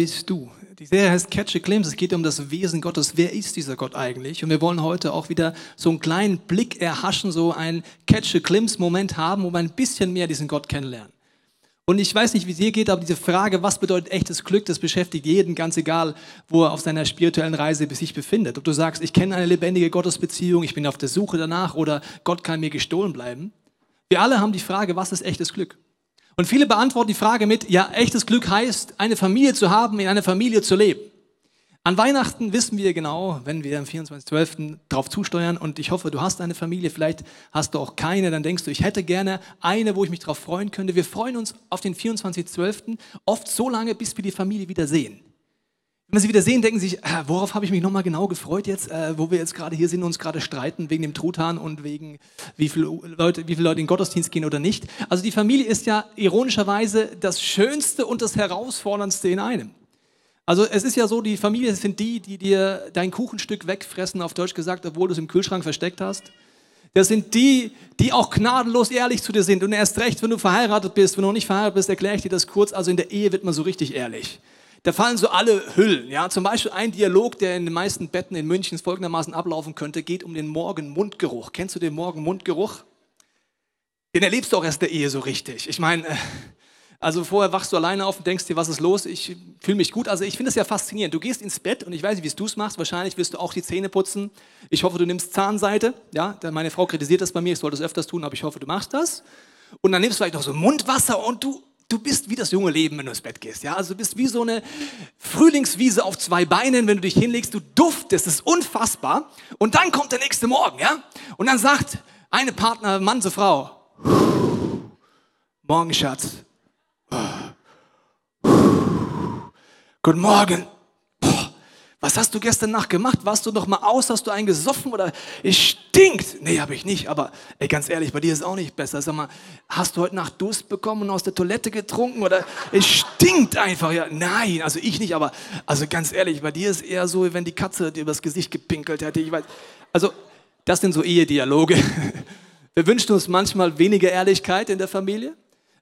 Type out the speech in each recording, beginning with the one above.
bist du? Die Serie heißt Catch a Glimpse. Es geht um das Wesen Gottes. Wer ist dieser Gott eigentlich? Und wir wollen heute auch wieder so einen kleinen Blick erhaschen, so einen Catch a Glimpse Moment haben, wo wir ein bisschen mehr diesen Gott kennenlernen. Und ich weiß nicht, wie es dir geht, aber diese Frage, was bedeutet echtes Glück, das beschäftigt jeden, ganz egal, wo er auf seiner spirituellen Reise sich befindet. Ob du sagst, ich kenne eine lebendige Gottesbeziehung, ich bin auf der Suche danach oder Gott kann mir gestohlen bleiben. Wir alle haben die Frage, was ist echtes Glück? Und viele beantworten die Frage mit, ja, echtes Glück heißt, eine Familie zu haben, in einer Familie zu leben. An Weihnachten wissen wir genau, wenn wir am 24.12. darauf zusteuern und ich hoffe, du hast eine Familie, vielleicht hast du auch keine, dann denkst du, ich hätte gerne eine, wo ich mich darauf freuen könnte. Wir freuen uns auf den 24.12. oft so lange, bis wir die Familie wieder sehen. Wenn wir sie wieder sehen, denken sie sich, äh, worauf habe ich mich nochmal genau gefreut jetzt, äh, wo wir jetzt gerade hier sind und uns gerade streiten wegen dem Truthahn und wegen wie viele, Leute, wie viele Leute in den Gottesdienst gehen oder nicht. Also die Familie ist ja ironischerweise das Schönste und das Herausforderndste in einem. Also es ist ja so, die Familie sind die, die dir dein Kuchenstück wegfressen, auf Deutsch gesagt, obwohl du es im Kühlschrank versteckt hast. Das sind die, die auch gnadenlos ehrlich zu dir sind. Und erst recht, wenn du verheiratet bist, wenn du noch nicht verheiratet bist, erkläre ich dir das kurz. Also in der Ehe wird man so richtig ehrlich. Da fallen so alle Hüllen. Ja? Zum Beispiel ein Dialog, der in den meisten Betten in München folgendermaßen ablaufen könnte, geht um den Morgenmundgeruch. Kennst du den Morgenmundgeruch? Den erlebst du auch erst der Ehe so richtig. Ich meine, äh, also vorher wachst du alleine auf und denkst dir, was ist los? Ich fühle mich gut. Also ich finde es ja faszinierend. Du gehst ins Bett und ich weiß nicht, wie du es machst. Wahrscheinlich wirst du auch die Zähne putzen. Ich hoffe, du nimmst Zahnseite. Ja, meine Frau kritisiert das bei mir. Ich sollte es öfters tun, aber ich hoffe, du machst das. Und dann nimmst du vielleicht noch so Mundwasser und du du bist wie das junge Leben, wenn du ins Bett gehst. Ja? Also du bist wie so eine Frühlingswiese auf zwei Beinen, wenn du dich hinlegst. Du duftest, das ist unfassbar. Und dann kommt der nächste Morgen, ja? Und dann sagt eine Partner, Mann zur Frau, Morgen, Schatz. Guten Morgen. Was hast du gestern Nacht gemacht? Warst du noch mal aus? Hast du einen gesoffen oder es stinkt? Nee, habe ich nicht, aber ey, ganz ehrlich, bei dir ist es auch nicht besser. Sag mal, hast du heute Nacht Durst bekommen und aus der Toilette getrunken oder es stinkt einfach? Ja, nein, also ich nicht, aber also ganz ehrlich, bei dir ist eher so, wenn die Katze dir übers Gesicht gepinkelt hätte. Ich weiß, also das sind so Ehedialoge. Wir wünschen uns manchmal weniger Ehrlichkeit in der Familie.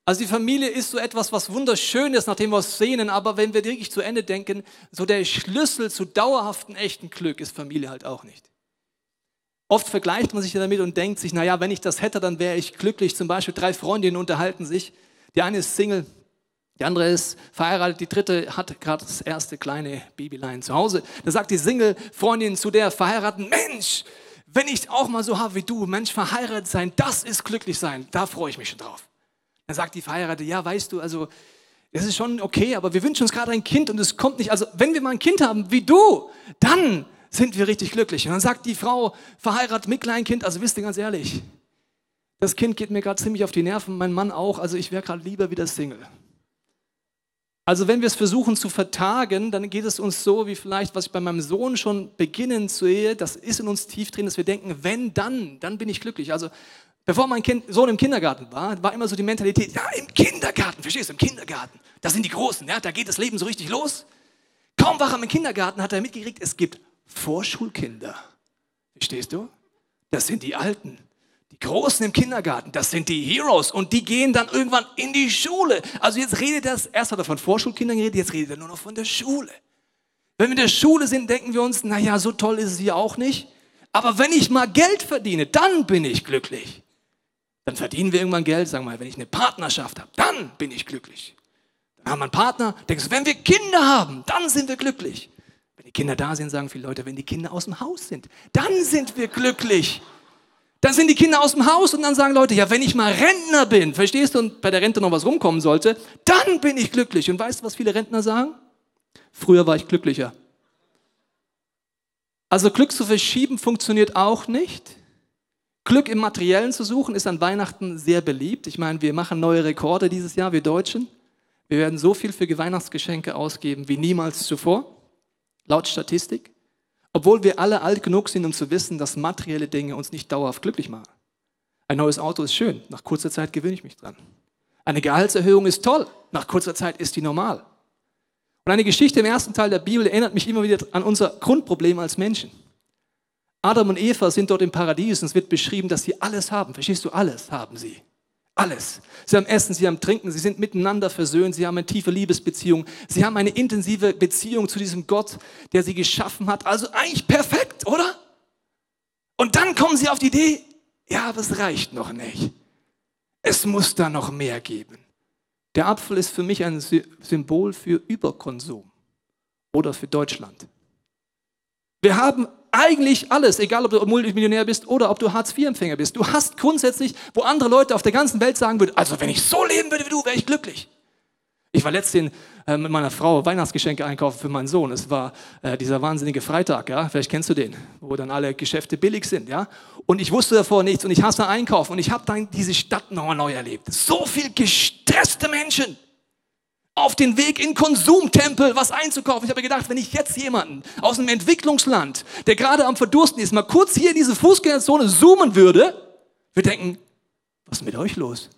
Also die Familie ist so etwas, was wunderschön ist, nachdem wir es sehnen, aber wenn wir wirklich zu Ende denken, so der Schlüssel zu dauerhaften, echten Glück ist Familie halt auch nicht. Oft vergleicht man sich damit und denkt sich, naja, wenn ich das hätte, dann wäre ich glücklich. Zum Beispiel drei Freundinnen unterhalten sich. Die eine ist Single, die andere ist verheiratet, die dritte hat gerade das erste kleine Babylein zu Hause. Da sagt die Single-Freundin zu der verheirateten, Mensch, wenn ich auch mal so habe wie du, Mensch, verheiratet sein, das ist glücklich sein, da freue ich mich schon drauf. Dann sagt die Verheiratete, ja, weißt du, also das ist schon okay, aber wir wünschen uns gerade ein Kind und es kommt nicht. Also wenn wir mal ein Kind haben wie du, dann sind wir richtig glücklich. Und dann sagt die Frau, verheiratet mit Kleinkind, also wisst ihr ganz ehrlich, das Kind geht mir gerade ziemlich auf die Nerven, mein Mann auch, also ich wäre gerade lieber wieder Single. Also wenn wir es versuchen zu vertagen, dann geht es uns so, wie vielleicht, was ich bei meinem Sohn schon beginnend sehe, das ist in uns tief drin, dass wir denken, wenn, dann, dann bin ich glücklich. Also Bevor mein kind, Sohn im Kindergarten war, war immer so die Mentalität, ja, im Kindergarten, verstehst du, im Kindergarten, das sind die Großen, ja, da geht das Leben so richtig los. Kaum war er im Kindergarten, hat er mitgekriegt, es gibt Vorschulkinder. Verstehst du? Das sind die Alten. Die Großen im Kindergarten, das sind die Heroes und die gehen dann irgendwann in die Schule. Also jetzt redet er, erst hat er von Vorschulkindern geredet, jetzt redet er nur noch von der Schule. Wenn wir in der Schule sind, denken wir uns, naja, so toll ist es hier auch nicht. Aber wenn ich mal Geld verdiene, dann bin ich glücklich. Dann verdienen wir irgendwann Geld, sagen wir mal, wenn ich eine Partnerschaft habe, dann bin ich glücklich. Dann haben wir einen Partner, denkst du, wenn wir Kinder haben, dann sind wir glücklich. Wenn die Kinder da sind, sagen viele Leute, wenn die Kinder aus dem Haus sind, dann sind wir glücklich. Dann sind die Kinder aus dem Haus und dann sagen Leute, ja, wenn ich mal Rentner bin, verstehst du, und bei der Rente noch was rumkommen sollte, dann bin ich glücklich. Und weißt du, was viele Rentner sagen? Früher war ich glücklicher. Also Glück zu verschieben funktioniert auch nicht. Glück im Materiellen zu suchen ist an Weihnachten sehr beliebt. Ich meine, wir machen neue Rekorde dieses Jahr, wir Deutschen. Wir werden so viel für Weihnachtsgeschenke ausgeben wie niemals zuvor, laut Statistik. Obwohl wir alle alt genug sind, um zu wissen, dass materielle Dinge uns nicht dauerhaft glücklich machen. Ein neues Auto ist schön, nach kurzer Zeit gewöhne ich mich dran. Eine Gehaltserhöhung ist toll, nach kurzer Zeit ist die normal. Und eine Geschichte im ersten Teil der Bibel erinnert mich immer wieder an unser Grundproblem als Menschen. Adam und Eva sind dort im Paradies und es wird beschrieben, dass sie alles haben. Verstehst du? Alles haben sie. Alles. Sie haben Essen, sie haben Trinken, sie sind miteinander versöhnt, sie haben eine tiefe Liebesbeziehung, sie haben eine intensive Beziehung zu diesem Gott, der sie geschaffen hat. Also eigentlich perfekt, oder? Und dann kommen sie auf die Idee, ja, aber es reicht noch nicht. Es muss da noch mehr geben. Der Apfel ist für mich ein Symbol für Überkonsum oder für Deutschland. Wir haben eigentlich alles, egal ob du Multimillionär bist oder ob du Hartz-IV-Empfänger bist. Du hast grundsätzlich, wo andere Leute auf der ganzen Welt sagen würden, also wenn ich so leben würde wie du, wäre ich glücklich. Ich war letztens äh, mit meiner Frau Weihnachtsgeschenke einkaufen für meinen Sohn. Es war äh, dieser wahnsinnige Freitag, ja, vielleicht kennst du den, wo dann alle Geschäfte billig sind, ja. Und ich wusste davor nichts und ich hasse Einkaufen und ich habe dann diese Stadt nochmal neu erlebt. So viel gestresste Menschen auf den Weg in Konsumtempel was einzukaufen. Ich habe gedacht, wenn ich jetzt jemanden aus einem Entwicklungsland, der gerade am Verdursten ist, mal kurz hier in diese Fußgängerzone zoomen würde, wir denken, was ist mit euch los?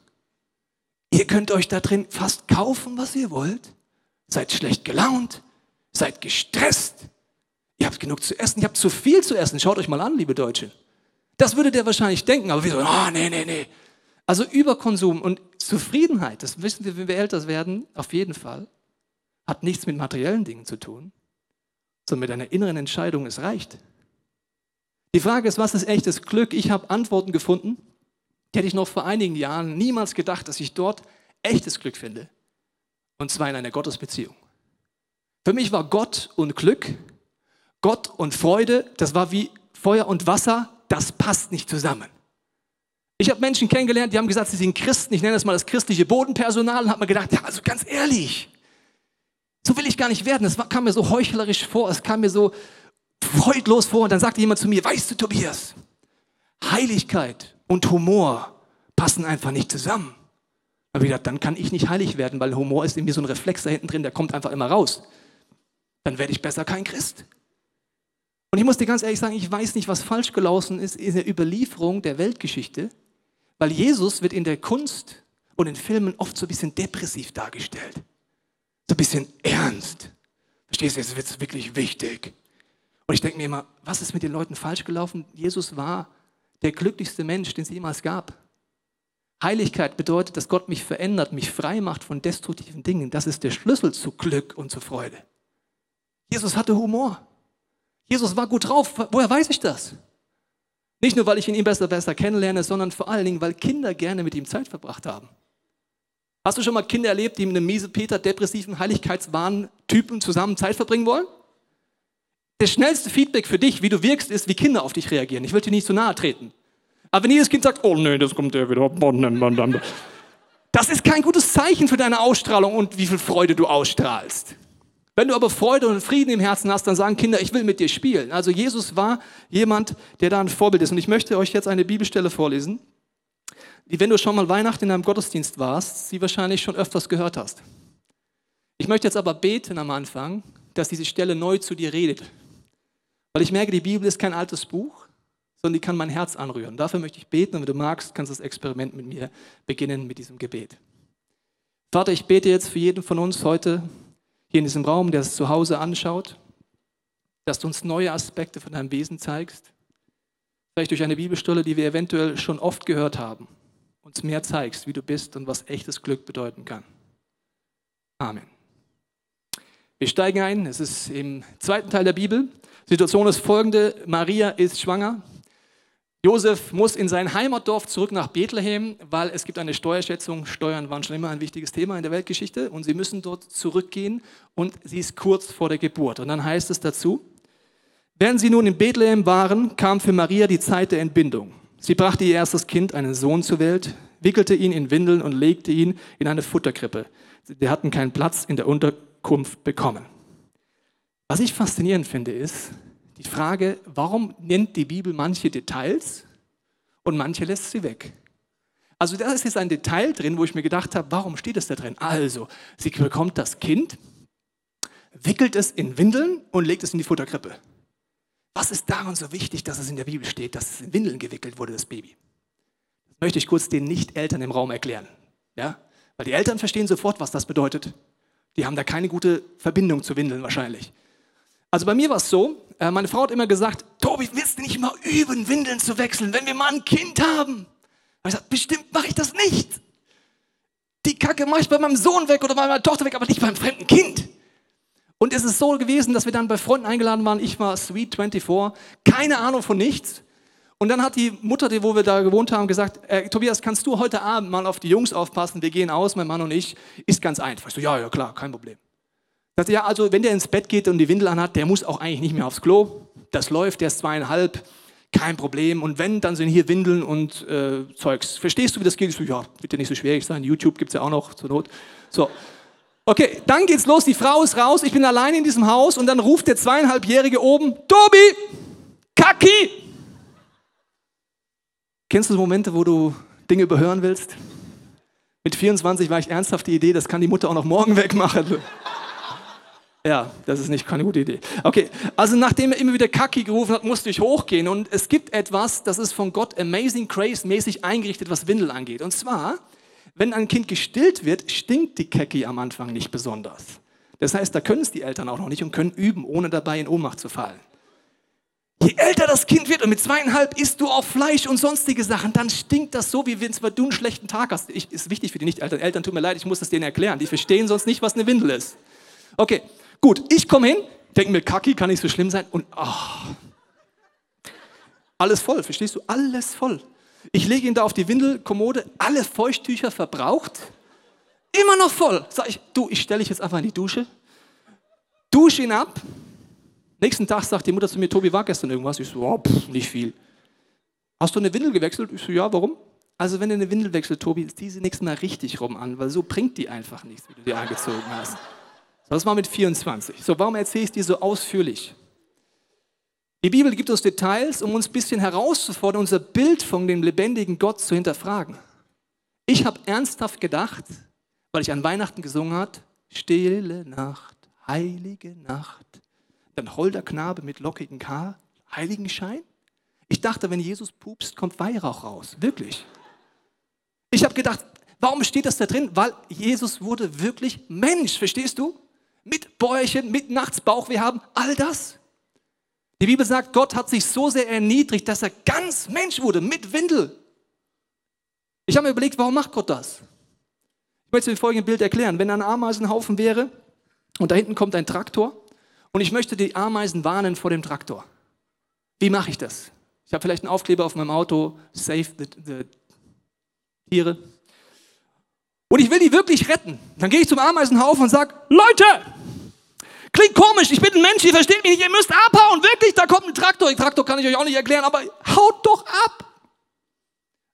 Ihr könnt euch da drin fast kaufen, was ihr wollt. Seid schlecht gelaunt, seid gestresst. Ihr habt genug zu essen, ihr habt zu viel zu essen. Schaut euch mal an, liebe Deutsche. Das würde der wahrscheinlich denken, aber wir so, oh, nee, nee, nee. Also Überkonsum und Zufriedenheit, das wissen wir, wenn wir älter werden, auf jeden Fall, hat nichts mit materiellen Dingen zu tun, sondern mit einer inneren Entscheidung, es reicht. Die Frage ist, was ist echtes Glück? Ich habe Antworten gefunden, die hätte ich noch vor einigen Jahren niemals gedacht, dass ich dort echtes Glück finde. Und zwar in einer Gottesbeziehung. Für mich war Gott und Glück, Gott und Freude, das war wie Feuer und Wasser, das passt nicht zusammen. Ich habe Menschen kennengelernt, die haben gesagt, sie sind Christen. Ich nenne das mal das christliche Bodenpersonal und habe mir gedacht, ja, also ganz ehrlich, so will ich gar nicht werden. Es kam mir so heuchlerisch vor, es kam mir so freudlos vor. Und dann sagte jemand zu mir, weißt du, Tobias, Heiligkeit und Humor passen einfach nicht zusammen. Habe ich gedacht, dann kann ich nicht heilig werden, weil Humor ist in mir so ein Reflex da hinten drin, der kommt einfach immer raus. Dann werde ich besser kein Christ. Und ich muss dir ganz ehrlich sagen, ich weiß nicht, was falsch gelaufen ist in der Überlieferung der Weltgeschichte. Weil Jesus wird in der Kunst und in Filmen oft so ein bisschen depressiv dargestellt. So ein bisschen ernst. Verstehst du, jetzt wird es wirklich wichtig. Und ich denke mir immer, was ist mit den Leuten falsch gelaufen? Jesus war der glücklichste Mensch, den es jemals gab. Heiligkeit bedeutet, dass Gott mich verändert, mich frei macht von destruktiven Dingen. Das ist der Schlüssel zu Glück und zu Freude. Jesus hatte Humor. Jesus war gut drauf. Woher weiß ich das? Nicht nur, weil ich ihn besser, besser kennenlerne, sondern vor allen Dingen, weil Kinder gerne mit ihm Zeit verbracht haben. Hast du schon mal Kinder erlebt, die mit einem miese Peter, depressiven, Heiligkeitswahn-Typen zusammen Zeit verbringen wollen? Das schnellste Feedback für dich, wie du wirkst, ist, wie Kinder auf dich reagieren. Ich will dir nicht zu nahe treten. Aber wenn jedes Kind sagt, oh nee, das kommt der wieder. Das ist kein gutes Zeichen für deine Ausstrahlung und wie viel Freude du ausstrahlst. Wenn du aber Freude und Frieden im Herzen hast, dann sagen Kinder, ich will mit dir spielen. Also Jesus war jemand, der da ein Vorbild ist. Und ich möchte euch jetzt eine Bibelstelle vorlesen, die, wenn du schon mal Weihnachten in einem Gottesdienst warst, sie wahrscheinlich schon öfters gehört hast. Ich möchte jetzt aber beten am Anfang, dass diese Stelle neu zu dir redet. Weil ich merke, die Bibel ist kein altes Buch, sondern die kann mein Herz anrühren. Dafür möchte ich beten und wenn du magst, kannst du das Experiment mit mir beginnen mit diesem Gebet. Vater, ich bete jetzt für jeden von uns heute, hier in diesem Raum, der es zu Hause anschaut, dass du uns neue Aspekte von deinem Wesen zeigst. Vielleicht durch eine Bibelstelle, die wir eventuell schon oft gehört haben, uns mehr zeigst, wie du bist und was echtes Glück bedeuten kann. Amen. Wir steigen ein. Es ist im zweiten Teil der Bibel. Die Situation ist folgende. Maria ist schwanger. Josef muss in sein Heimatdorf zurück nach Bethlehem, weil es gibt eine Steuerschätzung. Steuern waren schon immer ein wichtiges Thema in der Weltgeschichte und sie müssen dort zurückgehen und sie ist kurz vor der Geburt. Und dann heißt es dazu, während sie nun in Bethlehem waren, kam für Maria die Zeit der Entbindung. Sie brachte ihr erstes Kind, einen Sohn, zur Welt, wickelte ihn in Windeln und legte ihn in eine Futterkrippe. Sie hatten keinen Platz in der Unterkunft bekommen. Was ich faszinierend finde, ist, die Frage, warum nennt die Bibel manche Details und manche lässt sie weg? Also da ist jetzt ein Detail drin, wo ich mir gedacht habe, warum steht es da drin? Also, sie bekommt das Kind, wickelt es in Windeln und legt es in die Futterkrippe. Was ist daran so wichtig, dass es in der Bibel steht, dass es in Windeln gewickelt wurde, das Baby? Das möchte ich kurz den Nicht-Eltern im Raum erklären. Ja? Weil die Eltern verstehen sofort, was das bedeutet. Die haben da keine gute Verbindung zu Windeln wahrscheinlich. Also bei mir war es so, äh, meine Frau hat immer gesagt, Tobi, willst du nicht mal üben, Windeln zu wechseln, wenn wir mal ein Kind haben? Ich gesagt, bestimmt mache ich das nicht. Kacke mache ich bei meinem Sohn weg oder bei meiner Tochter weg, aber nicht beim fremden Kind. Und es ist so gewesen, dass wir dann bei Freunden eingeladen waren. Ich war Sweet 24, keine Ahnung von nichts. Und dann hat die Mutter, die, wo wir da gewohnt haben, gesagt, äh, Tobias, kannst du heute Abend mal auf die Jungs aufpassen? Wir gehen aus, mein Mann und ich. Ist ganz einfach. Ich so, ja, ja, klar, kein Problem. Sagte, ja, also wenn der ins Bett geht und die Windel anhat, der muss auch eigentlich nicht mehr aufs Klo. Das läuft, der ist zweieinhalb, kein Problem. Und wenn, dann sind hier Windeln und äh, Zeugs. Verstehst du, wie das geht? Ich so, ja, wird ja nicht so schwierig sein. YouTube gibt es ja auch noch zur Not. So. Okay, dann geht's los, die Frau ist raus, ich bin allein in diesem Haus und dann ruft der zweieinhalbjährige oben, Tobi, Kaki. Kennst du Momente, wo du Dinge überhören willst? Mit 24 war ich ernsthaft die Idee, das kann die Mutter auch noch morgen wegmachen. Ja, das ist nicht keine gute Idee. Okay, also nachdem er immer wieder Kaki gerufen hat, musste ich hochgehen und es gibt etwas, das ist von Gott Amazing Grace mäßig eingerichtet, was Windel angeht. Und zwar, wenn ein Kind gestillt wird, stinkt die Kaki am Anfang nicht besonders. Das heißt, da können es die Eltern auch noch nicht und können üben, ohne dabei in Ohnmacht zu fallen. Je älter das Kind wird und mit zweieinhalb isst du auch Fleisch und sonstige Sachen, dann stinkt das so, wie wenn du einen schlechten Tag hast. Ich, ist wichtig für die Nicht-Eltern. Eltern, tut mir leid, ich muss das denen erklären. Die verstehen sonst nicht, was eine Windel ist. Okay, gut, ich komme hin, denke mir, Kaki kann nicht so schlimm sein und oh, alles voll, verstehst du? Alles voll. Ich lege ihn da auf die Windelkommode, alle Feuchttücher verbraucht, immer noch voll. Sag ich, du, ich stelle dich jetzt einfach in die Dusche, dusche ihn ab. Nächsten Tag sagt die Mutter zu mir, Tobi, war gestern irgendwas? Ich so, oh, pff, nicht viel. Hast du eine Windel gewechselt? Ich so, ja, warum? Also wenn du eine Windel wechselst, Tobi, zieh sie nächstes Mal richtig rum an, weil so bringt die einfach nichts, wie du die angezogen hast. Das war mit 24. So, warum erzähle ich dir so ausführlich? Die Bibel gibt uns Details, um uns ein bisschen herauszufordern, unser Bild von dem lebendigen Gott zu hinterfragen. Ich habe ernsthaft gedacht, weil ich an Weihnachten gesungen habe, stille Nacht, heilige Nacht, dann holder Knabe mit lockigem Haar, Heiligenschein. Ich dachte, wenn Jesus pupst, kommt Weihrauch raus. Wirklich. Ich habe gedacht, warum steht das da drin? Weil Jesus wurde wirklich Mensch, verstehst du? Mit Bäuerchen, mit Nachtsbauch, wir haben all das. Die Bibel sagt, Gott hat sich so sehr erniedrigt, dass er ganz Mensch wurde, mit Windel. Ich habe mir überlegt, warum macht Gott das? Ich möchte dir folgendes Bild erklären. Wenn ein Ameisenhaufen wäre und da hinten kommt ein Traktor und ich möchte die Ameisen warnen vor dem Traktor. Wie mache ich das? Ich habe vielleicht einen Aufkleber auf meinem Auto, Save the, the Tiere. Und ich will die wirklich retten. Dann gehe ich zum Ameisenhaufen und sage, Leute, Klingt komisch, ich bin ein Mensch, ihr versteht mich nicht, ihr müsst abhauen, wirklich, da kommt ein Traktor. Den Traktor kann ich euch auch nicht erklären, aber haut doch ab.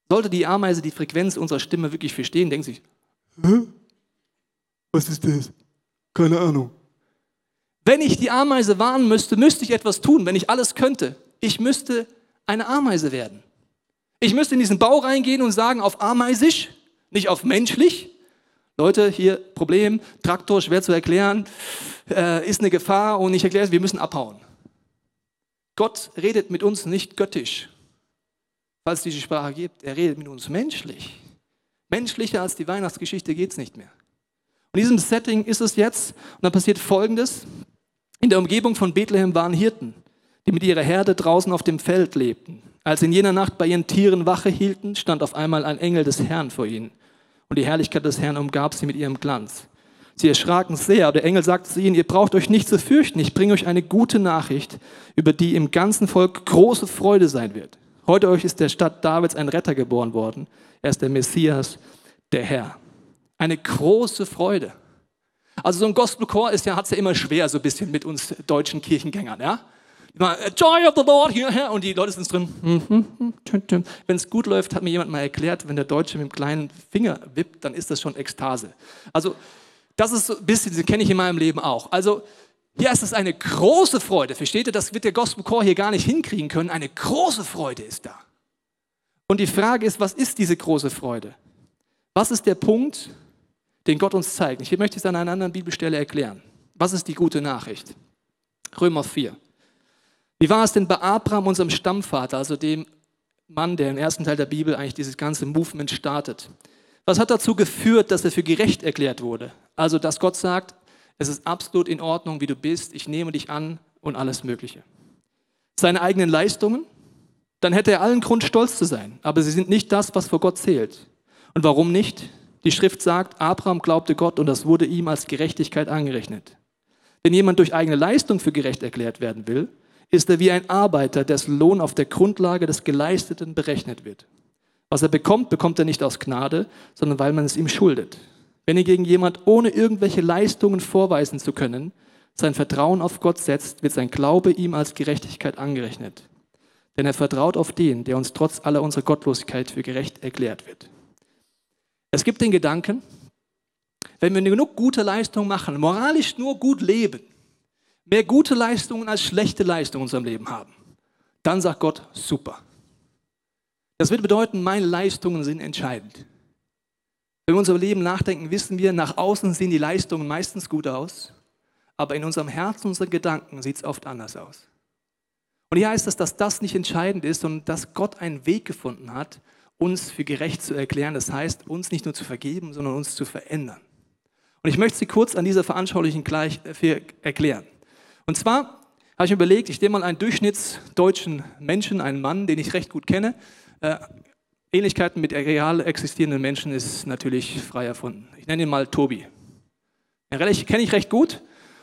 Sollte die Ameise die Frequenz unserer Stimme wirklich verstehen, denkt sich, Hä? Was ist das? Keine Ahnung. Wenn ich die Ameise warnen müsste, müsste ich etwas tun, wenn ich alles könnte. Ich müsste eine Ameise werden. Ich müsste in diesen Bau reingehen und sagen, auf ameisisch, nicht auf menschlich. Leute, hier Problem, Traktor, schwer zu erklären äh, ist eine Gefahr und ich erkläre es, wir müssen abhauen. Gott redet mit uns nicht göttisch, falls es diese Sprache gibt. Er redet mit uns menschlich. Menschlicher als die Weihnachtsgeschichte geht es nicht mehr. In diesem Setting ist es jetzt, und dann passiert Folgendes. In der Umgebung von Bethlehem waren Hirten, die mit ihrer Herde draußen auf dem Feld lebten. Als sie in jener Nacht bei ihren Tieren Wache hielten, stand auf einmal ein Engel des Herrn vor ihnen. Und die Herrlichkeit des Herrn umgab sie mit ihrem Glanz. Sie erschraken sehr, aber der Engel sagte zu ihnen, ihr braucht euch nicht zu fürchten, ich bringe euch eine gute Nachricht, über die im ganzen Volk große Freude sein wird. Heute euch ist der Stadt Davids ein Retter geboren worden. Er ist der Messias, der Herr. Eine große Freude. Also so ein Gospelchor ist ja, hat es ja immer schwer, so ein bisschen mit uns deutschen Kirchengängern, ja? Joy of the Lord, hierher. Und die Leute sind drin. Wenn es gut läuft, hat mir jemand mal erklärt, wenn der Deutsche mit dem kleinen Finger wippt, dann ist das schon Ekstase. Also das ist so ein bisschen, das kenne ich in meinem Leben auch. Also hier ist es eine große Freude. Versteht ihr, das wird der Gospel Chor hier gar nicht hinkriegen können. Eine große Freude ist da. Und die Frage ist, was ist diese große Freude? Was ist der Punkt, den Gott uns zeigt? Ich möchte es an einer anderen Bibelstelle erklären. Was ist die gute Nachricht? Römer 4. Wie war es denn bei Abraham, unserem Stammvater, also dem Mann, der im ersten Teil der Bibel eigentlich dieses ganze Movement startet? Was hat dazu geführt, dass er für gerecht erklärt wurde? Also, dass Gott sagt, es ist absolut in Ordnung, wie du bist, ich nehme dich an und alles Mögliche. Seine eigenen Leistungen? Dann hätte er allen Grund, stolz zu sein. Aber sie sind nicht das, was vor Gott zählt. Und warum nicht? Die Schrift sagt, Abraham glaubte Gott und das wurde ihm als Gerechtigkeit angerechnet. Wenn jemand durch eigene Leistung für gerecht erklärt werden will, ist er wie ein Arbeiter, dessen Lohn auf der Grundlage des Geleisteten berechnet wird. Was er bekommt, bekommt er nicht aus Gnade, sondern weil man es ihm schuldet. Wenn ihr gegen jemand ohne irgendwelche Leistungen vorweisen zu können, sein Vertrauen auf Gott setzt, wird sein Glaube ihm als Gerechtigkeit angerechnet. Denn er vertraut auf den, der uns trotz aller unserer Gottlosigkeit für gerecht erklärt wird. Es gibt den Gedanken, wenn wir genug gute Leistungen machen, moralisch nur gut leben, mehr gute Leistungen als schlechte Leistungen in unserem Leben haben, dann sagt Gott, super. Das wird bedeuten, meine Leistungen sind entscheidend. Wenn wir unser Leben nachdenken, wissen wir, nach außen sehen die Leistungen meistens gut aus, aber in unserem Herzen, unseren Gedanken sieht es oft anders aus. Und hier heißt es, dass das nicht entscheidend ist, sondern dass Gott einen Weg gefunden hat, uns für gerecht zu erklären. Das heißt, uns nicht nur zu vergeben, sondern uns zu verändern. Und ich möchte Sie kurz an dieser veranschaulichen gleich äh, erklären. Und zwar habe ich mir überlegt, ich nehme mal einen durchschnittsdeutschen Menschen, einen Mann, den ich recht gut kenne. Äh, Ähnlichkeiten mit real existierenden Menschen ist natürlich frei erfunden. Ich nenne ihn mal Tobi. Den kenne ich recht gut.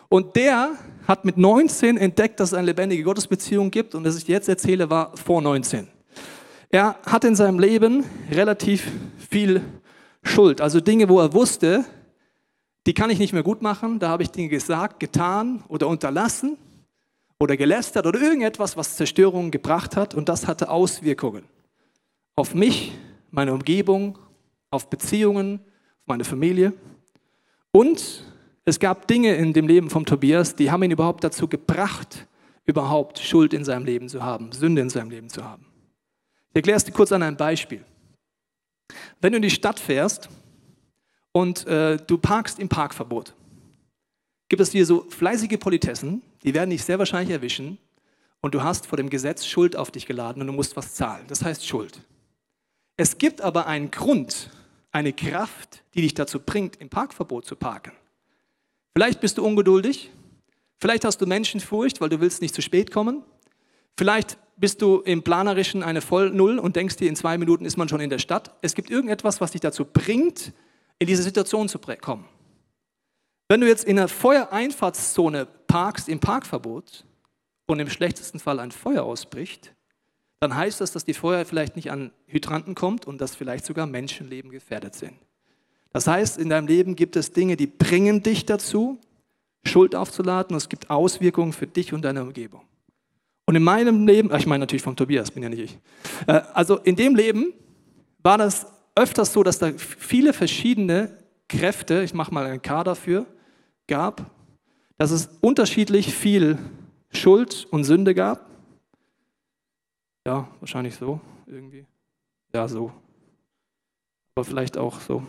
Und der hat mit 19 entdeckt, dass es eine lebendige Gottesbeziehung gibt. Und das ich jetzt erzähle, war vor 19. Er hat in seinem Leben relativ viel Schuld. Also Dinge, wo er wusste, die kann ich nicht mehr gut machen. Da habe ich Dinge gesagt, getan oder unterlassen oder gelästert oder irgendetwas, was Zerstörung gebracht hat. Und das hatte Auswirkungen auf mich, meine Umgebung, auf Beziehungen, auf meine Familie. Und es gab Dinge in dem Leben von Tobias, die haben ihn überhaupt dazu gebracht, überhaupt Schuld in seinem Leben zu haben, Sünde in seinem Leben zu haben. Ich erkläre es dir kurz an einem Beispiel. Wenn du in die Stadt fährst und äh, du parkst im Parkverbot, gibt es hier so fleißige Politessen, die werden dich sehr wahrscheinlich erwischen und du hast vor dem Gesetz Schuld auf dich geladen und du musst was zahlen. Das heißt Schuld. Es gibt aber einen Grund, eine Kraft, die dich dazu bringt, im Parkverbot zu parken. Vielleicht bist du ungeduldig, vielleicht hast du Menschenfurcht, weil du willst nicht zu spät kommen. Vielleicht bist du im Planerischen eine Vollnull und denkst dir, in zwei Minuten ist man schon in der Stadt. Es gibt irgendetwas, was dich dazu bringt, in diese Situation zu kommen. Wenn du jetzt in einer Feuereinfahrtszone parkst im Parkverbot und im schlechtesten Fall ein Feuer ausbricht, dann heißt das, dass die Feuer vielleicht nicht an Hydranten kommt und dass vielleicht sogar Menschenleben gefährdet sind. Das heißt, in deinem Leben gibt es Dinge, die bringen dich dazu, Schuld aufzuladen und es gibt Auswirkungen für dich und deine Umgebung. Und in meinem Leben, ich meine natürlich von Tobias, bin ja nicht ich. Äh, also in dem Leben war das öfters so, dass da viele verschiedene Kräfte, ich mache mal ein K dafür, gab, dass es unterschiedlich viel Schuld und Sünde gab ja, wahrscheinlich so irgendwie. Ja, so. Aber vielleicht auch so.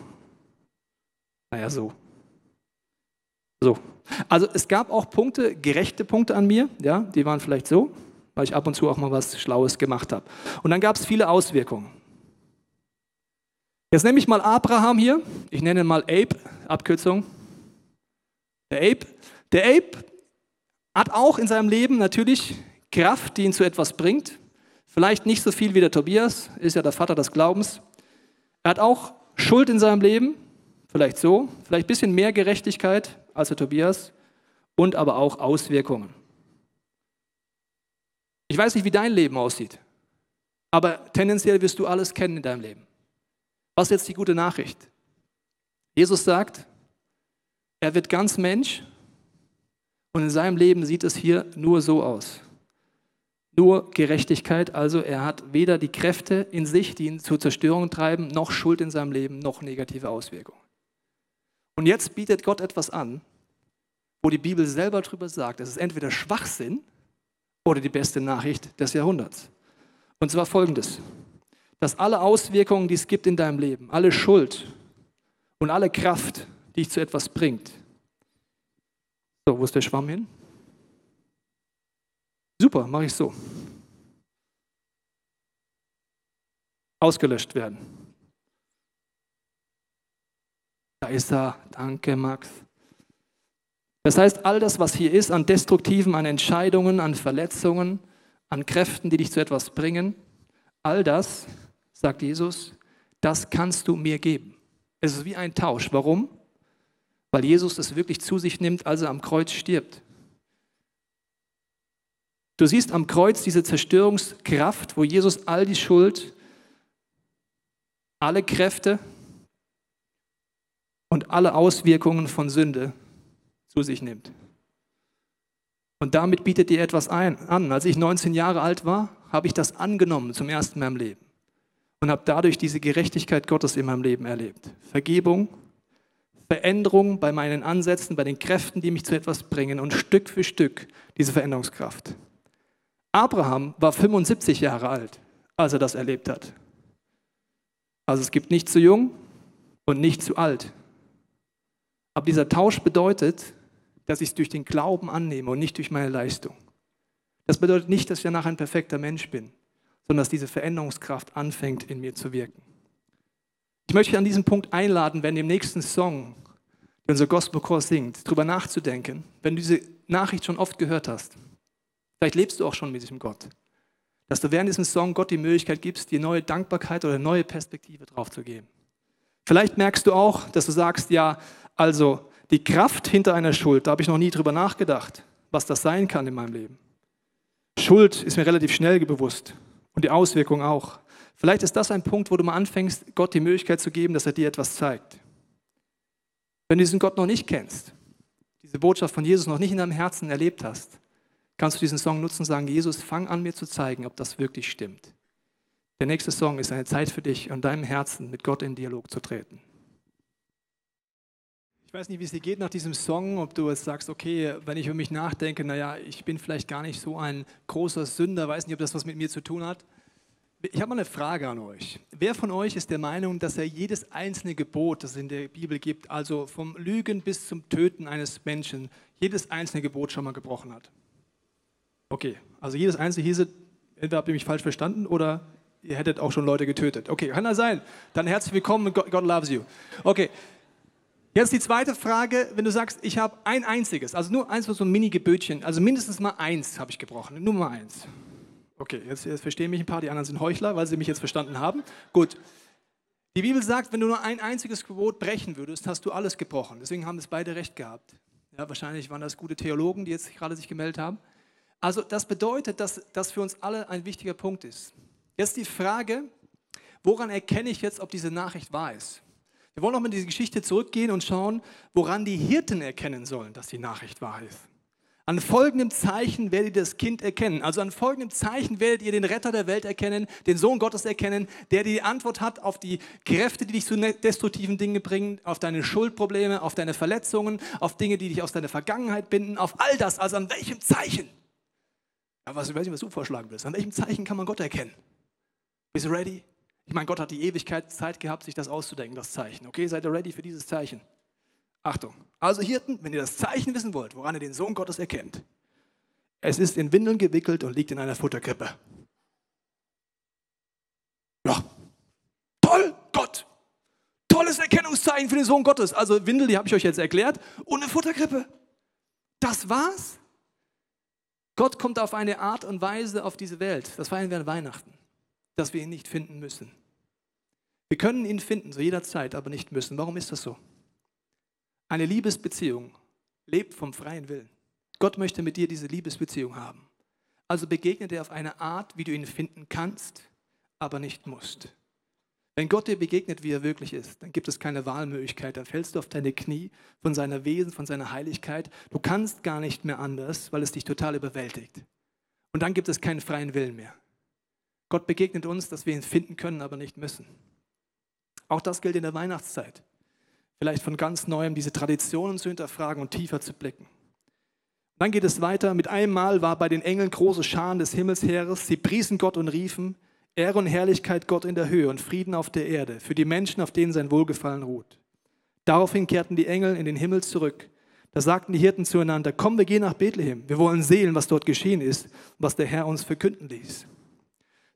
Naja, so. So. Also es gab auch Punkte, gerechte Punkte an mir, ja, die waren vielleicht so, weil ich ab und zu auch mal was Schlaues gemacht habe. Und dann gab es viele Auswirkungen. Jetzt nehme ich mal Abraham hier, ich nenne ihn mal Abe, Abkürzung. Der Abe. Der Abe hat auch in seinem Leben natürlich Kraft, die ihn zu etwas bringt. Vielleicht nicht so viel wie der Tobias, ist ja der Vater des Glaubens. Er hat auch Schuld in seinem Leben, vielleicht so, vielleicht ein bisschen mehr Gerechtigkeit als der Tobias und aber auch Auswirkungen. Ich weiß nicht, wie dein Leben aussieht, aber tendenziell wirst du alles kennen in deinem Leben. Was ist jetzt die gute Nachricht? Jesus sagt, er wird ganz Mensch und in seinem Leben sieht es hier nur so aus nur Gerechtigkeit. Also er hat weder die Kräfte in sich, die ihn zur Zerstörung treiben, noch Schuld in seinem Leben, noch negative Auswirkungen. Und jetzt bietet Gott etwas an, wo die Bibel selber darüber sagt, es ist entweder Schwachsinn oder die beste Nachricht des Jahrhunderts. Und zwar folgendes, dass alle Auswirkungen, die es gibt in deinem Leben, alle Schuld und alle Kraft, die dich zu etwas bringt. So, wo ist der Schwamm hin? Super, mache ich so. Ausgelöscht werden. Da ist er. Danke, Max. Das heißt, all das, was hier ist an Destruktiven, an Entscheidungen, an Verletzungen, an Kräften, die dich zu etwas bringen, all das, sagt Jesus, das kannst du mir geben. Es ist wie ein Tausch. Warum? Weil Jesus es wirklich zu sich nimmt, als er am Kreuz stirbt. Du siehst am Kreuz diese Zerstörungskraft, wo Jesus all die Schuld, alle Kräfte und alle Auswirkungen von Sünde zu sich nimmt. Und damit bietet dir etwas ein, an. Als ich 19 Jahre alt war, habe ich das angenommen zum ersten Mal im Leben und habe dadurch diese Gerechtigkeit Gottes in meinem Leben erlebt. Vergebung, Veränderung bei meinen Ansätzen, bei den Kräften, die mich zu etwas bringen und Stück für Stück diese Veränderungskraft. Abraham war 75 Jahre alt, als er das erlebt hat. Also es gibt nicht zu jung und nicht zu alt. Aber dieser Tausch bedeutet, dass ich es durch den Glauben annehme und nicht durch meine Leistung. Das bedeutet nicht, dass ich danach ein perfekter Mensch bin, sondern dass diese Veränderungskraft anfängt in mir zu wirken. Ich möchte an diesem Punkt einladen, wenn im nächsten Song, den unser Gospelchor singt, darüber nachzudenken, wenn du diese Nachricht schon oft gehört hast. Vielleicht lebst du auch schon mit diesem Gott. Dass du während diesem Song Gott die Möglichkeit gibst, dir neue Dankbarkeit oder neue Perspektive drauf zu geben. Vielleicht merkst du auch, dass du sagst, ja, also die Kraft hinter einer Schuld, da habe ich noch nie drüber nachgedacht, was das sein kann in meinem Leben. Schuld ist mir relativ schnell bewusst und die Auswirkungen auch. Vielleicht ist das ein Punkt, wo du mal anfängst, Gott die Möglichkeit zu geben, dass er dir etwas zeigt. Wenn du diesen Gott noch nicht kennst, diese Botschaft von Jesus noch nicht in deinem Herzen erlebt hast, kannst du diesen Song nutzen und sagen, Jesus, fang an mir zu zeigen, ob das wirklich stimmt. Der nächste Song ist eine Zeit für dich, in deinem Herzen mit Gott in Dialog zu treten. Weiß nicht, wie es dir geht nach diesem Song, ob du jetzt sagst, okay, wenn ich über mich nachdenke, naja, ich bin vielleicht gar nicht so ein großer Sünder, weiß nicht, ob das was mit mir zu tun hat. Ich habe mal eine Frage an euch. Wer von euch ist der Meinung, dass er jedes einzelne Gebot, das es in der Bibel gibt, also vom Lügen bis zum Töten eines Menschen, jedes einzelne Gebot schon mal gebrochen hat? Okay, also jedes einzelne hieße, entweder habt ihr mich falsch verstanden oder ihr hättet auch schon Leute getötet. Okay, kann das sein? Dann herzlich willkommen, God, God loves you. Okay, jetzt die zweite Frage, wenn du sagst, ich habe ein einziges, also nur eins, so ein Mini-Gebötchen, also mindestens mal eins habe ich gebrochen, nur mal eins. Okay, jetzt, jetzt verstehen mich ein paar, die anderen sind Heuchler, weil sie mich jetzt verstanden haben. Gut. Die Bibel sagt, wenn du nur ein einziges Gebot brechen würdest, hast du alles gebrochen. Deswegen haben es beide recht gehabt. Ja, wahrscheinlich waren das gute Theologen, die jetzt gerade sich gemeldet haben. Also das bedeutet, dass das für uns alle ein wichtiger Punkt ist. Jetzt die Frage, woran erkenne ich jetzt, ob diese Nachricht wahr ist? Wir wollen nochmal in diese Geschichte zurückgehen und schauen, woran die Hirten erkennen sollen, dass die Nachricht wahr ist. An folgendem Zeichen werdet ihr das Kind erkennen. Also an folgendem Zeichen werdet ihr den Retter der Welt erkennen, den Sohn Gottes erkennen, der die Antwort hat auf die Kräfte, die dich zu destruktiven Dingen bringen, auf deine Schuldprobleme, auf deine Verletzungen, auf Dinge, die dich aus deiner Vergangenheit binden, auf all das. Also an welchem Zeichen? Aber was, ich weiß nicht, was du vorschlagen willst. An welchem Zeichen kann man Gott erkennen? Bist du ready? Ich meine, Gott hat die Ewigkeit Zeit gehabt, sich das auszudenken, das Zeichen. Okay, seid ihr ready für dieses Zeichen? Achtung. Also Hirten, wenn ihr das Zeichen wissen wollt, woran ihr den Sohn Gottes erkennt, es ist in Windeln gewickelt und liegt in einer Futterkrippe. Ja, toll, Gott. Tolles Erkennungszeichen für den Sohn Gottes. Also Windel, die habe ich euch jetzt erklärt, und eine Futterkrippe. Das war's. Gott kommt auf eine Art und Weise auf diese Welt, das feiern wir an Weihnachten, dass wir ihn nicht finden müssen. Wir können ihn finden, zu jeder Zeit, aber nicht müssen. Warum ist das so? Eine Liebesbeziehung lebt vom freien Willen. Gott möchte mit dir diese Liebesbeziehung haben. Also begegnet er auf eine Art, wie du ihn finden kannst, aber nicht musst. Wenn Gott dir begegnet, wie er wirklich ist, dann gibt es keine Wahlmöglichkeit. Dann fällst du auf deine Knie von seiner Wesen, von seiner Heiligkeit. Du kannst gar nicht mehr anders, weil es dich total überwältigt. Und dann gibt es keinen freien Willen mehr. Gott begegnet uns, dass wir ihn finden können, aber nicht müssen. Auch das gilt in der Weihnachtszeit. Vielleicht von ganz neuem diese Traditionen zu hinterfragen und tiefer zu blicken. Dann geht es weiter. Mit einem Mal war bei den Engeln große Scharen des Himmelsheeres. Sie priesen Gott und riefen, Ehre und Herrlichkeit Gott in der Höhe und Frieden auf der Erde, für die Menschen, auf denen sein Wohlgefallen ruht. Daraufhin kehrten die Engel in den Himmel zurück. Da sagten die Hirten zueinander, komm, wir gehen nach Bethlehem. Wir wollen sehen, was dort geschehen ist, was der Herr uns verkünden ließ.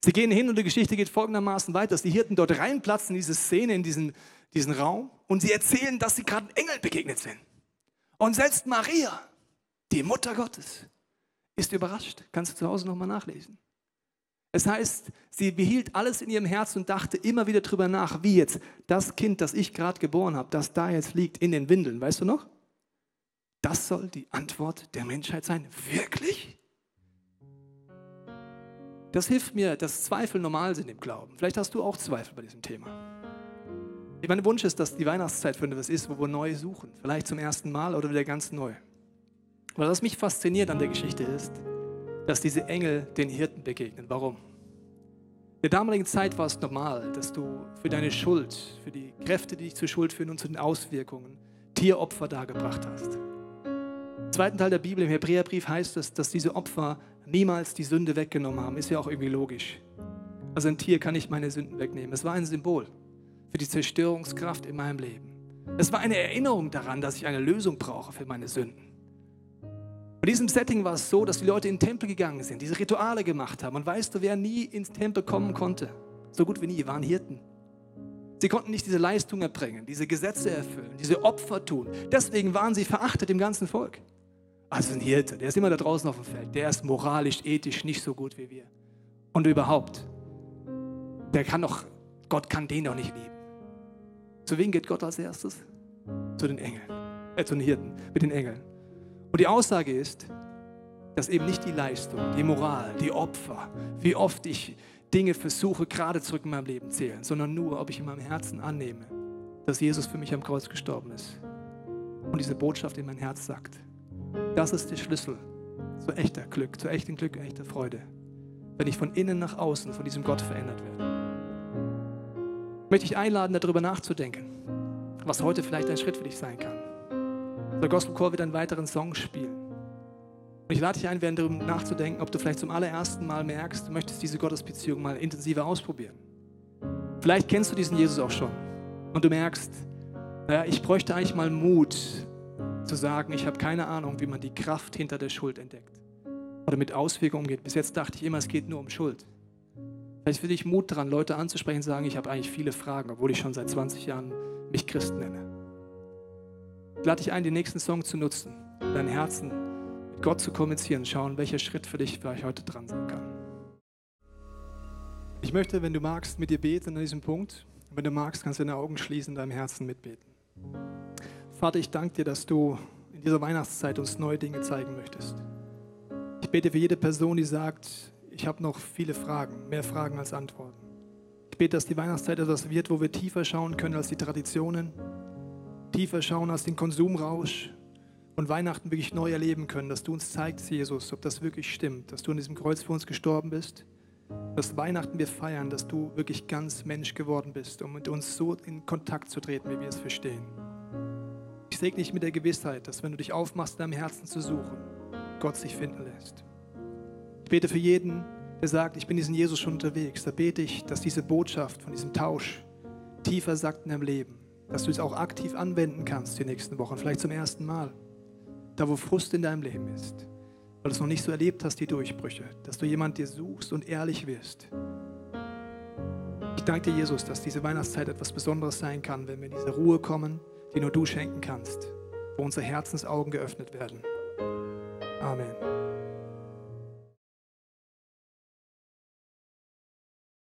Sie gehen hin und die Geschichte geht folgendermaßen weiter, die Hirten dort reinplatzen in diese Szene, in diesen, diesen Raum und sie erzählen, dass sie gerade Engel begegnet sind. Und selbst Maria, die Mutter Gottes, ist überrascht. Kannst du zu Hause nochmal nachlesen. Es heißt, sie behielt alles in ihrem Herzen und dachte immer wieder drüber nach, wie jetzt das Kind, das ich gerade geboren habe, das da jetzt liegt in den Windeln, weißt du noch? Das soll die Antwort der Menschheit sein. Wirklich? Das hilft mir, dass Zweifel normal sind im Glauben. Vielleicht hast du auch Zweifel bei diesem Thema. Mein Wunsch ist, dass die Weihnachtszeit für etwas ist, wo wir neu suchen. Vielleicht zum ersten Mal oder wieder ganz neu. Aber was mich fasziniert an der Geschichte ist, dass diese Engel den Hirten begegnen. Warum? In der damaligen Zeit war es normal, dass du für deine Schuld, für die Kräfte, die dich zur Schuld führen und zu den Auswirkungen, Tieropfer dargebracht hast. Im zweiten Teil der Bibel, im Hebräerbrief, heißt es, dass diese Opfer niemals die Sünde weggenommen haben. Ist ja auch irgendwie logisch. Also ein Tier kann nicht meine Sünden wegnehmen. Es war ein Symbol für die Zerstörungskraft in meinem Leben. Es war eine Erinnerung daran, dass ich eine Lösung brauche für meine Sünden. In diesem Setting war es so, dass die Leute in den Tempel gegangen sind, diese Rituale gemacht haben. Und weißt du, wer nie ins Tempel kommen konnte? So gut wie nie, waren Hirten. Sie konnten nicht diese Leistung erbringen, diese Gesetze erfüllen, diese Opfer tun. Deswegen waren sie verachtet im ganzen Volk. Also ein Hirte, der ist immer da draußen auf dem Feld. Der ist moralisch, ethisch nicht so gut wie wir. Und überhaupt, der kann doch, Gott kann den doch nicht lieben. Zu wem geht Gott als erstes? Zu den Engeln, äh, zu den Hirten, mit den Engeln. Und die Aussage ist, dass eben nicht die Leistung, die Moral, die Opfer, wie oft ich Dinge versuche gerade zurück in meinem Leben zählen, sondern nur, ob ich in meinem Herzen annehme, dass Jesus für mich am Kreuz gestorben ist. Und diese Botschaft in mein Herz sagt, das ist der Schlüssel zu echter Glück, zu echtem Glück, echter Freude. Wenn ich von innen nach außen von diesem Gott verändert werde. Möchte ich einladen, darüber nachzudenken, was heute vielleicht ein Schritt für dich sein kann. Der Gospelchor wird einen weiteren Song spielen. Und ich lade dich ein, darüber nachzudenken, ob du vielleicht zum allerersten Mal merkst, du möchtest diese Gottesbeziehung mal intensiver ausprobieren. Vielleicht kennst du diesen Jesus auch schon und du merkst, naja, ich bräuchte eigentlich mal Mut zu sagen, ich habe keine Ahnung, wie man die Kraft hinter der Schuld entdeckt oder mit Auswirkungen umgeht. Bis jetzt dachte ich immer, es geht nur um Schuld. Vielleicht für dich Mut daran, Leute anzusprechen und sagen, ich habe eigentlich viele Fragen, obwohl ich schon seit 20 Jahren mich Christ nenne. Ich lade dich ein, den nächsten Song zu nutzen, dein Herzen mit Gott zu kommunizieren, schauen, welcher Schritt für dich vielleicht heute dran sein kann. Ich möchte, wenn du magst, mit dir beten an diesem Punkt. Wenn du magst, kannst du deine Augen schließen, deinem Herzen mitbeten. Vater, ich danke dir, dass du in dieser Weihnachtszeit uns neue Dinge zeigen möchtest. Ich bete für jede Person, die sagt, ich habe noch viele Fragen, mehr Fragen als Antworten. Ich bete, dass die Weihnachtszeit etwas wird, wo wir tiefer schauen können als die Traditionen, tiefer schauen als den Konsumrausch und Weihnachten wirklich neu erleben können, dass du uns zeigst, Jesus, ob das wirklich stimmt, dass du an diesem Kreuz für uns gestorben bist, dass Weihnachten wir feiern, dass du wirklich ganz Mensch geworden bist, um mit uns so in Kontakt zu treten, wie wir es verstehen. Ich segne dich mit der Gewissheit, dass wenn du dich aufmachst, in deinem Herzen zu suchen, Gott sich finden lässt. Ich bete für jeden, der sagt, ich bin diesen Jesus schon unterwegs. Da bete ich, dass diese Botschaft von diesem Tausch tiefer sagt in deinem Leben dass du es auch aktiv anwenden kannst die nächsten Wochen, vielleicht zum ersten Mal. Da, wo Frust in deinem Leben ist, weil du es noch nicht so erlebt hast, die Durchbrüche, dass du jemand dir suchst und ehrlich wirst. Ich danke dir, Jesus, dass diese Weihnachtszeit etwas Besonderes sein kann, wenn wir in diese Ruhe kommen, die nur du schenken kannst, wo unsere Herzensaugen geöffnet werden. Amen.